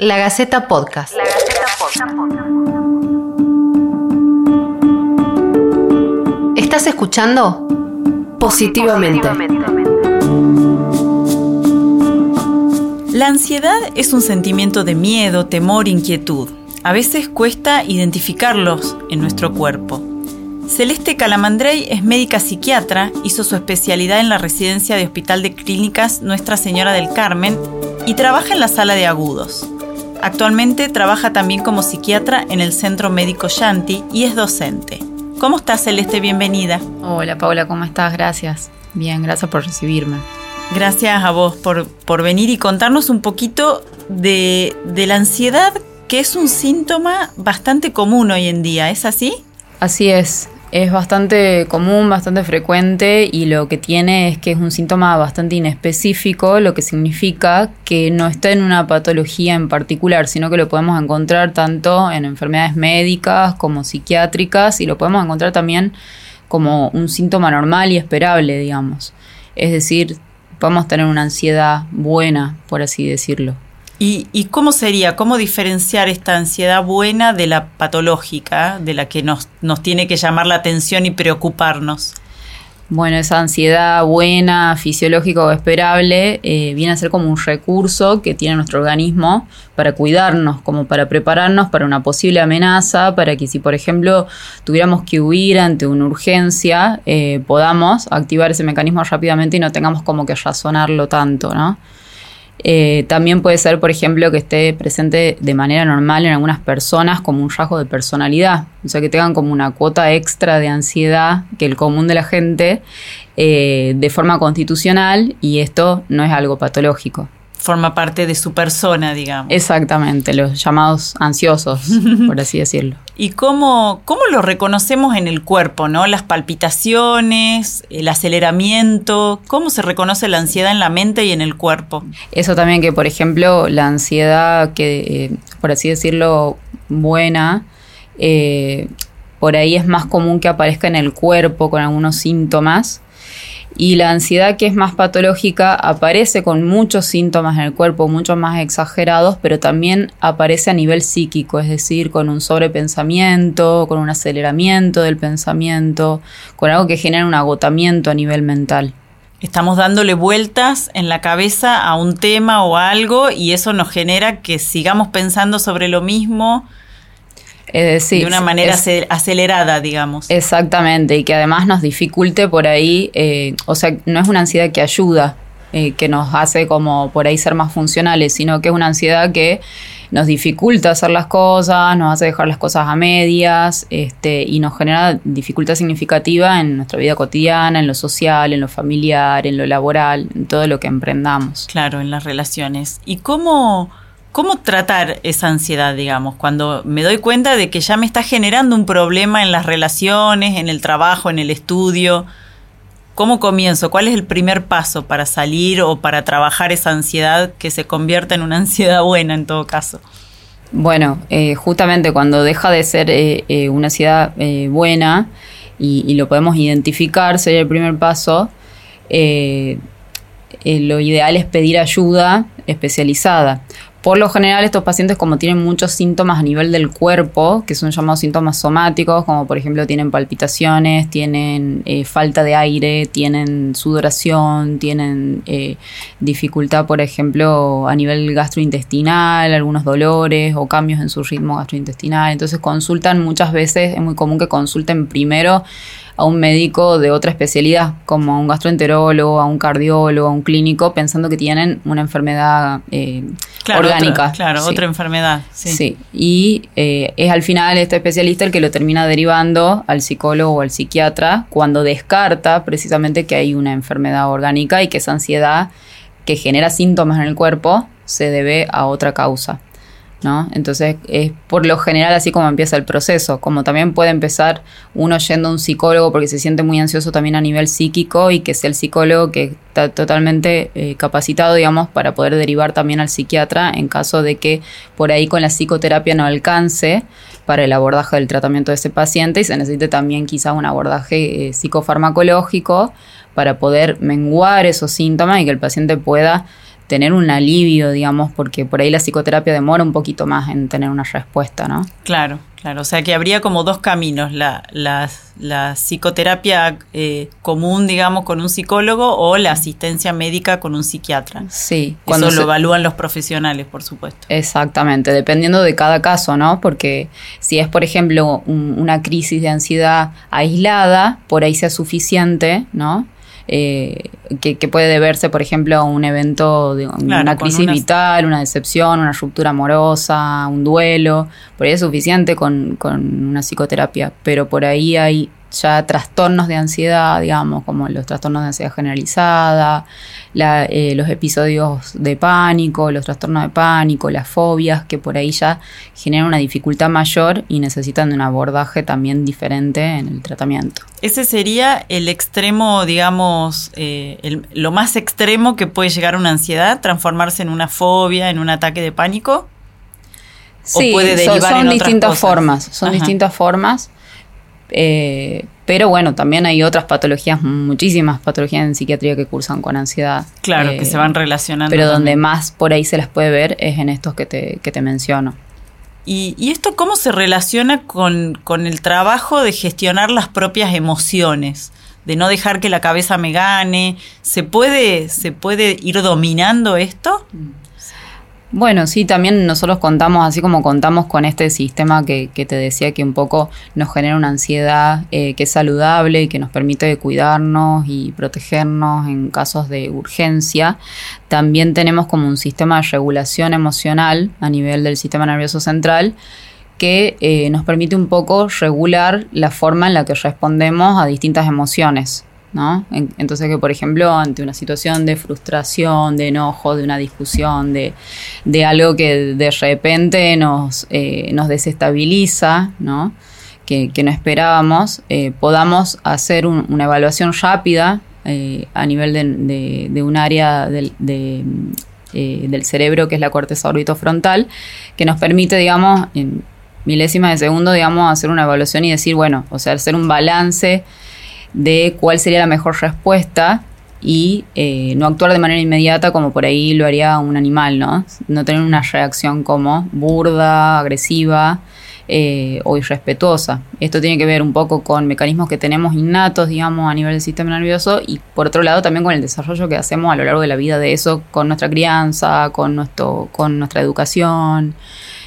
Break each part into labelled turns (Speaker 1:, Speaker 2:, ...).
Speaker 1: La Gaceta Podcast. La Gaceta Podcast. ¿Estás escuchando? Positivamente.
Speaker 2: La ansiedad es un sentimiento de miedo, temor, inquietud. A veces cuesta identificarlos en nuestro cuerpo. Celeste Calamandrey es médica psiquiatra, hizo su especialidad en la residencia de Hospital de Clínicas Nuestra Señora del Carmen y trabaja en la sala de agudos. Actualmente trabaja también como psiquiatra en el Centro Médico Shanti y es docente. ¿Cómo estás, Celeste? Bienvenida.
Speaker 3: Hola, Paula, ¿cómo estás? Gracias. Bien, gracias por recibirme.
Speaker 2: Gracias a vos por, por venir y contarnos un poquito de, de la ansiedad, que es un síntoma bastante común hoy en día. ¿Es así?
Speaker 3: Así es. Es bastante común, bastante frecuente y lo que tiene es que es un síntoma bastante inespecífico, lo que significa que no está en una patología en particular, sino que lo podemos encontrar tanto en enfermedades médicas como psiquiátricas y lo podemos encontrar también como un síntoma normal y esperable, digamos. Es decir, podemos tener una ansiedad buena, por así decirlo.
Speaker 2: ¿Y, cómo sería, cómo diferenciar esta ansiedad buena de la patológica, de la que nos, nos tiene que llamar la atención y preocuparnos?
Speaker 3: Bueno, esa ansiedad buena, fisiológica o esperable, eh, viene a ser como un recurso que tiene nuestro organismo para cuidarnos, como para prepararnos para una posible amenaza, para que si, por ejemplo, tuviéramos que huir ante una urgencia, eh, podamos activar ese mecanismo rápidamente y no tengamos como que razonarlo tanto, ¿no? Eh, también puede ser, por ejemplo, que esté presente de manera normal en algunas personas como un rasgo de personalidad, o sea, que tengan como una cuota extra de ansiedad que el común de la gente eh, de forma constitucional y esto no es algo patológico
Speaker 2: forma parte de su persona, digamos.
Speaker 3: Exactamente, los llamados ansiosos, por así decirlo.
Speaker 2: ¿Y cómo, cómo lo reconocemos en el cuerpo, no? Las palpitaciones, el aceleramiento, ¿cómo se reconoce la ansiedad en la mente y en el cuerpo?
Speaker 3: Eso también que, por ejemplo, la ansiedad que, eh, por así decirlo, buena, eh, por ahí es más común que aparezca en el cuerpo con algunos síntomas y la ansiedad que es más patológica aparece con muchos síntomas en el cuerpo, mucho más exagerados, pero también aparece a nivel psíquico, es decir, con un sobrepensamiento, con un aceleramiento del pensamiento, con algo que genera un agotamiento a nivel mental.
Speaker 2: Estamos dándole vueltas en la cabeza a un tema o algo y eso nos genera que sigamos pensando sobre lo mismo de una manera acelerada, digamos.
Speaker 3: Exactamente, y que además nos dificulte por ahí, eh, o sea, no es una ansiedad que ayuda, eh, que nos hace como por ahí ser más funcionales, sino que es una ansiedad que nos dificulta hacer las cosas, nos hace dejar las cosas a medias este, y nos genera dificultad significativa en nuestra vida cotidiana, en lo social, en lo familiar, en lo laboral, en todo lo que emprendamos.
Speaker 2: Claro, en las relaciones. ¿Y cómo ¿Cómo tratar esa ansiedad, digamos, cuando me doy cuenta de que ya me está generando un problema en las relaciones, en el trabajo, en el estudio? ¿Cómo comienzo? ¿Cuál es el primer paso para salir o para trabajar esa ansiedad que se convierta en una ansiedad buena en todo caso?
Speaker 3: Bueno, eh, justamente cuando deja de ser eh, eh, una ansiedad buena y, lo podemos identificar, sería el primer paso. Lo ideal es pedir ayuda especializada. Por lo general, estos pacientes, como tienen muchos síntomas a nivel del cuerpo, que son llamados síntomas somáticos, como por ejemplo tienen palpitaciones, tienen eh, falta de aire, tienen sudoración, tienen eh, dificultad, por ejemplo, a nivel gastrointestinal, algunos dolores o cambios en su ritmo gastrointestinal. Entonces consultan muchas veces, es muy común que consulten primero a un médico de otra especialidad, como a un gastroenterólogo, a un cardiólogo, a un clínico, pensando que tienen una enfermedad eh, orgánica.
Speaker 2: claro, otra enfermedad.
Speaker 3: Sí. Y eh, es al final este especialista el que lo termina derivando al psicólogo o al psiquiatra cuando descarta precisamente que hay una enfermedad orgánica y que esa ansiedad que genera síntomas en el cuerpo se debe a otra causa. ¿No? Entonces es por lo general así como empieza el proceso, como también puede empezar uno yendo a un psicólogo porque se siente muy ansioso también a nivel psíquico y que sea el psicólogo que está totalmente eh, capacitado, digamos, para poder derivar también al psiquiatra en caso de que por ahí con la psicoterapia no alcance para el abordaje del tratamiento de ese paciente y se necesite también quizás un abordaje eh, psicofarmacológico para poder menguar esos síntomas y que el paciente pueda tener un alivio, digamos, porque por ahí la psicoterapia demora un poquito más en tener una respuesta, ¿no?
Speaker 2: Claro, claro. O sea que habría como dos caminos, la, la, la psicoterapia eh, común, digamos, con un psicólogo o la asistencia médica con un psiquiatra.
Speaker 3: Sí.
Speaker 2: Cuando Eso lo evalúan los profesionales, por supuesto.
Speaker 3: Exactamente, dependiendo de cada caso, ¿no? Porque si es, por ejemplo, una crisis de ansiedad aislada, por ahí sea suficiente, ¿no? Eh, que, puede deberse, por ejemplo, a un evento de una crisis vital, una decepción, una ruptura amorosa, un duelo. Por ahí es suficiente con, con una psicoterapia, pero por ahí hay ya trastornos de ansiedad, digamos, como los trastornos de ansiedad generalizada, eh, los episodios de pánico, los trastornos de pánico, las fobias, que por ahí ya generan una dificultad mayor y necesitan de un abordaje también diferente en el tratamiento.
Speaker 2: Ese sería el extremo, digamos, eh, lo más extremo que puede llegar a una ansiedad, transformarse en una fobia, en un ataque de pánico.
Speaker 3: Sí, puede derivar son, distintas formas, son distintas formas. Eh, pero bueno, también hay otras patologías, muchísimas patologías en psiquiatría que cursan con ansiedad.
Speaker 2: Claro, que se van relacionando.
Speaker 3: Pero donde más por ahí se las puede ver es en estos que te, que te menciono.
Speaker 2: ¿Y, esto cómo se relaciona con, con, el trabajo de gestionar las propias emociones? De no dejar que la cabeza me gane. ¿Se puede, se puede ir dominando esto?
Speaker 3: Bueno, sí, también nosotros contamos, así como contamos con este sistema que, te decía que un poco nos genera una ansiedad eh, que es saludable y que nos permite cuidarnos y protegernos en casos de urgencia, también tenemos como un sistema de regulación emocional a nivel del sistema nervioso central que eh, nos permite un poco regular la forma en la que respondemos a distintas emociones. ¿No? Entonces que, por ejemplo, ante una situación de frustración, de enojo, de una discusión, de, algo que de repente nos, eh, nos desestabiliza, ¿no? Que, no esperábamos, eh, podamos hacer una evaluación rápida eh, a nivel de, un área del, del cerebro que es la corteza orbitofrontal, que nos permite, digamos, en milésimas de segundo, digamos, hacer una evaluación y decir, bueno, o sea, hacer un balance de cuál sería la mejor respuesta y eh, no actuar de manera inmediata como por ahí lo haría un animal, ¿no? No tener una reacción como burda, agresiva eh, o irrespetuosa. Esto tiene que ver un poco con mecanismos que tenemos innatos, digamos, a nivel del sistema nervioso y por otro lado también con el desarrollo que hacemos a lo largo de la vida de eso con nuestra crianza, con, nuestro, con nuestra educación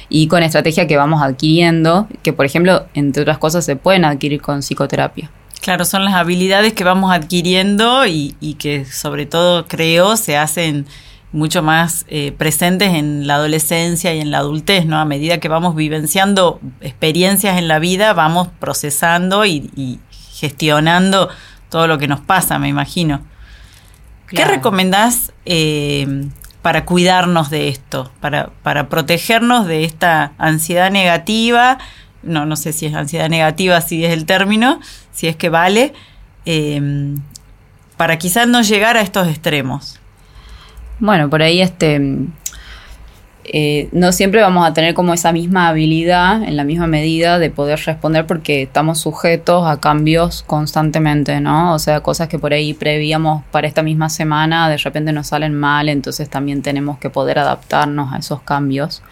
Speaker 3: y con estrategias que vamos adquiriendo, que por ejemplo, entre otras cosas, se pueden adquirir con psicoterapia.
Speaker 2: Claro, son las habilidades que vamos adquiriendo y, que sobre todo creo se hacen mucho más eh, presentes en la adolescencia y en la adultez, ¿no? A medida que vamos vivenciando experiencias en la vida, vamos procesando y, gestionando todo lo que nos pasa, me imagino. ¿Qué recomendás eh, para cuidarnos de esto, para, para protegernos de esta ansiedad negativa? no, no sé si es ansiedad negativa, si es el término, si es que vale, em, para quizás no llegar a estos extremos.
Speaker 3: Bueno, por ahí este eh, no siempre vamos a tener como esa misma habilidad en la misma medida de poder responder porque estamos sujetos a cambios constantemente, ¿no? O sea, cosas que por ahí prevíamos para esta misma semana de repente nos salen mal, entonces también tenemos que poder adaptarnos a esos cambios.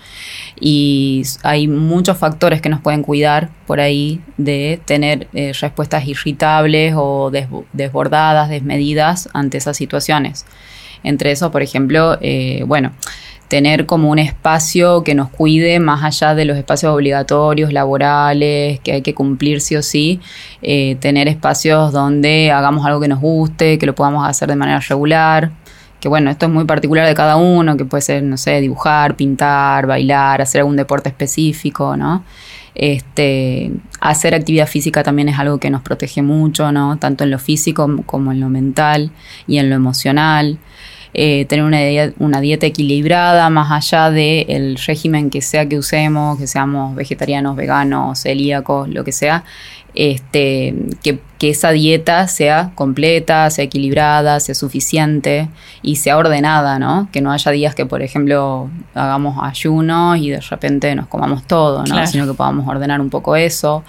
Speaker 3: Y hay muchos factores que nos pueden cuidar por ahí de tener eh, respuestas irritables o desbordadas, desmedidas ante esas situaciones. Entre eso, por ejemplo, eh, bueno, tener como un espacio que nos cuide más allá de los espacios obligatorios, laborales, que hay que cumplir sí o sí, eh, tener espacios donde hagamos algo que nos guste, que lo podamos hacer de manera regular, que bueno, esto es muy particular de cada uno, que puede ser, no sé, dibujar, pintar, bailar, hacer algún deporte específico, ¿no? Este, hacer actividad física también es algo que nos protege mucho, ¿no? Tanto en lo físico como en lo mental y en lo emocional. Eh, tener una, una, dieta equilibrada más allá del régimen que sea que usemos, que seamos vegetarianos, veganos, celíacos, lo que sea, este, que, esa dieta sea completa, sea equilibrada, sea suficiente y sea ordenada, ¿no? Que no haya días que, por ejemplo, hagamos ayunos y de repente nos comamos todo, ¿no? Sino que podamos ordenar un poco eso.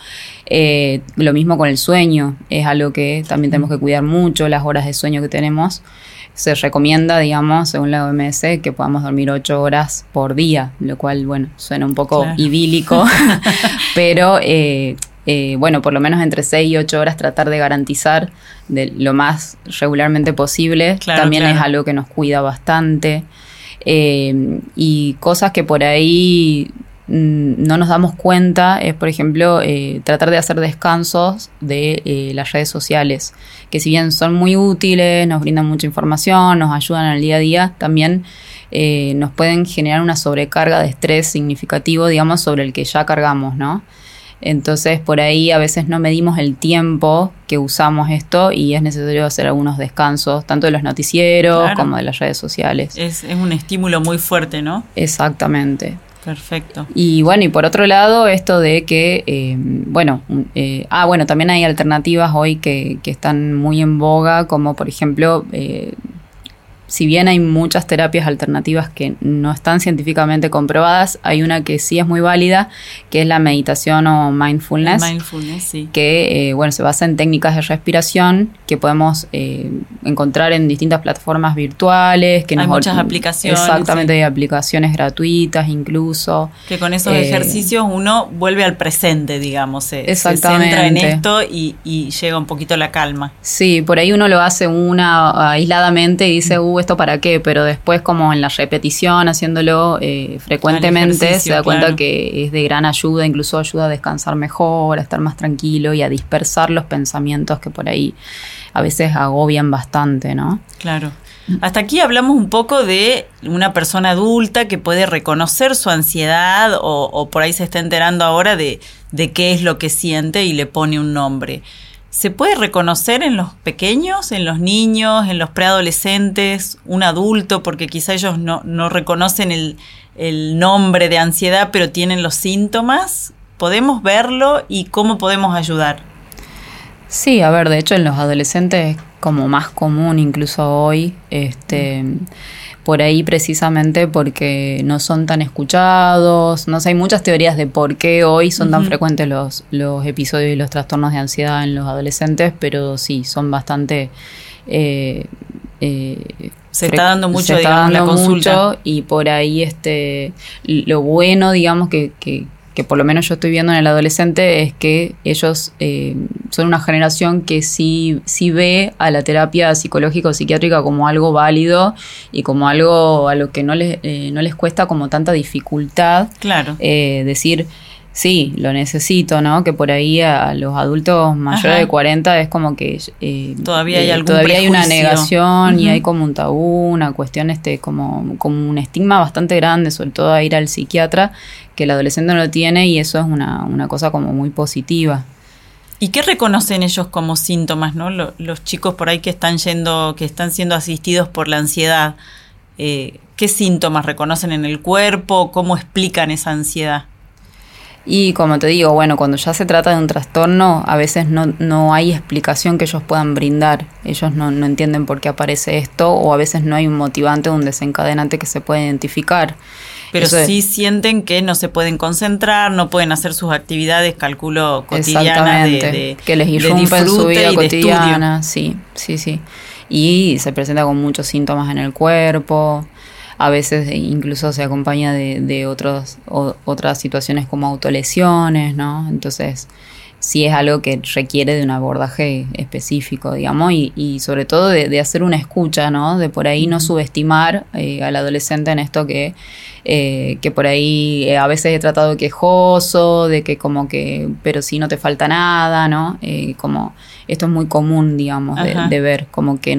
Speaker 3: Eh, lo mismo con el sueño, es algo que también tenemos que cuidar mucho, las horas de sueño que tenemos. Se recomienda, digamos, según la OMS, que podamos dormir 8 horas por día, lo cual, bueno, suena un poco idílico, pero eh, eh, bueno, por lo menos entre 6 y 8 horas tratar de garantizar de lo más regularmente posible. También es algo que nos cuida bastante. Eh, y cosas que por ahí no nos damos cuenta es, por ejemplo, eh, tratar de hacer descansos de las redes sociales, que si bien son muy útiles, nos brindan mucha información, nos ayudan el día a día, también nos pueden generar una sobrecarga de estrés significativo, digamos, sobre el que ya cargamos, ¿no? Entonces por ahí a veces no medimos el tiempo que usamos esto y es necesario hacer algunos descansos, tanto de los noticieros como de las redes sociales.
Speaker 2: Es, un estímulo muy fuerte, ¿no?
Speaker 3: Exactamente.
Speaker 2: Perfecto.
Speaker 3: Y bueno, y por otro lado, esto de que, eh, bueno, eh, ah, bueno, también hay alternativas hoy que, que, están muy en boga, como por ejemplo eh, si bien hay muchas terapias alternativas que no están científicamente comprobadas, hay una que sí es muy válida, que es la meditación o mindfulness.
Speaker 2: Mindfulness, sí.
Speaker 3: Que, eh, bueno, se basa en técnicas de respiración que podemos eh, encontrar en distintas plataformas virtuales. Que
Speaker 2: hay muchas aplicaciones.
Speaker 3: Exactamente, hay aplicaciones gratuitas incluso.
Speaker 2: Que con esos eh, ejercicios uno vuelve al presente, digamos. Se,
Speaker 3: exactamente.
Speaker 2: se centra en esto y, y, llega un poquito la calma.
Speaker 3: Sí, por ahí uno lo hace una aisladamente y dice, uh, esto para qué, pero después como en la repetición, haciéndolo eh, frecuentemente, se da cuenta que es de gran ayuda, incluso ayuda a descansar mejor, a estar más tranquilo y a dispersar los pensamientos que por ahí a veces agobian bastante, ¿no?
Speaker 2: Claro. Hasta aquí hablamos un poco de una persona adulta que puede reconocer su ansiedad o, o por ahí se está enterando ahora de, de qué es lo que siente y le pone un nombre. ¿Se puede reconocer en los pequeños, en los niños, en los preadolescentes, un adulto, porque quizá ellos no, no reconocen el, el, nombre de ansiedad, pero tienen los síntomas? ¿Podemos verlo y cómo podemos ayudar?
Speaker 3: Sí, a ver, de hecho en los adolescentes es como más común incluso hoy. Este, por ahí precisamente porque no son tan escuchados. No sé, hay muchas teorías de por qué hoy son tan frecuentes los, los episodios y los trastornos de ansiedad en los adolescentes, pero sí, son bastante...
Speaker 2: Eh, eh, se está dando mucho, digamos, la consulta.
Speaker 3: y por ahí este lo bueno, digamos, que, que, que por lo menos yo estoy viendo en el adolescente es que ellos eh, son una generación que sí, sí ve a la terapia psicológica o psiquiátrica como algo válido y como algo a lo que no les, eh, no les cuesta como tanta dificultad.
Speaker 2: Claro.
Speaker 3: Eh, decir, Sí, lo necesito, ¿no? Que por ahí a los adultos mayores de 40 es como que
Speaker 2: eh, todavía hay
Speaker 3: eh, todavía hay una negación y hay como un tabú, una cuestión este como como un estigma bastante grande, sobre todo a ir al psiquiatra, que el adolescente no lo tiene y eso es una, una cosa como muy positiva.
Speaker 2: ¿Y qué reconocen ellos como síntomas, no? Los, chicos por ahí que están yendo, que están siendo asistidos por la ansiedad, eh, ¿qué síntomas reconocen en el cuerpo? ¿Cómo explican esa ansiedad?
Speaker 3: Y como te digo, bueno, cuando ya se trata de un trastorno, a veces no, no hay explicación que ellos puedan brindar. Ellos no, no entienden por qué aparece esto o a veces no hay un motivante o un desencadenante que se pueda identificar.
Speaker 2: Pero sí sienten que no se pueden concentrar, no pueden hacer sus actividades, calculo, cotidianas de,
Speaker 3: que les irrumpen su vida cotidiana. Sí, sí, sí. Y se presenta con muchos síntomas en el cuerpo a veces incluso se acompaña de, de otros, otras situaciones como autolesiones, ¿no? Entonces, sí es algo que requiere de un abordaje específico, digamos, y, y sobre todo de, hacer una escucha, ¿no? De por ahí no subestimar eh, al adolescente en esto que, eh, que por ahí eh, a veces he tratado quejoso, de que como que, pero si no te falta nada, ¿no? como esto es muy común, digamos, de, de, ver, como que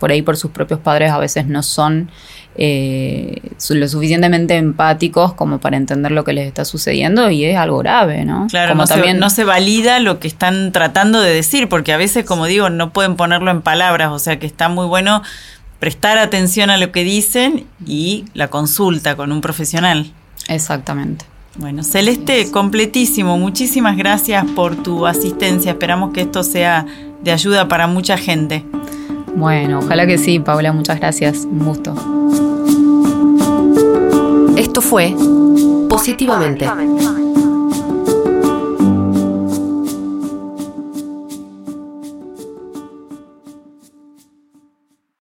Speaker 3: por ahí por sus propios padres a veces no son eh, lo suficientemente empáticos como para entender lo que les está sucediendo y es algo grave, ¿no?
Speaker 2: Claro, no, también... se, no se valida lo que están tratando de decir, porque a veces, como digo, no pueden ponerlo en palabras, o sea que está muy bueno prestar atención a lo que dicen y la consulta con un profesional.
Speaker 3: Exactamente.
Speaker 2: Bueno, Celeste, completísimo. Muchísimas gracias por tu asistencia. Esperamos que esto sea de ayuda para mucha gente.
Speaker 3: Bueno, ojalá que sí, Paula. Muchas gracias. Un gusto.
Speaker 1: Esto fue Positivamente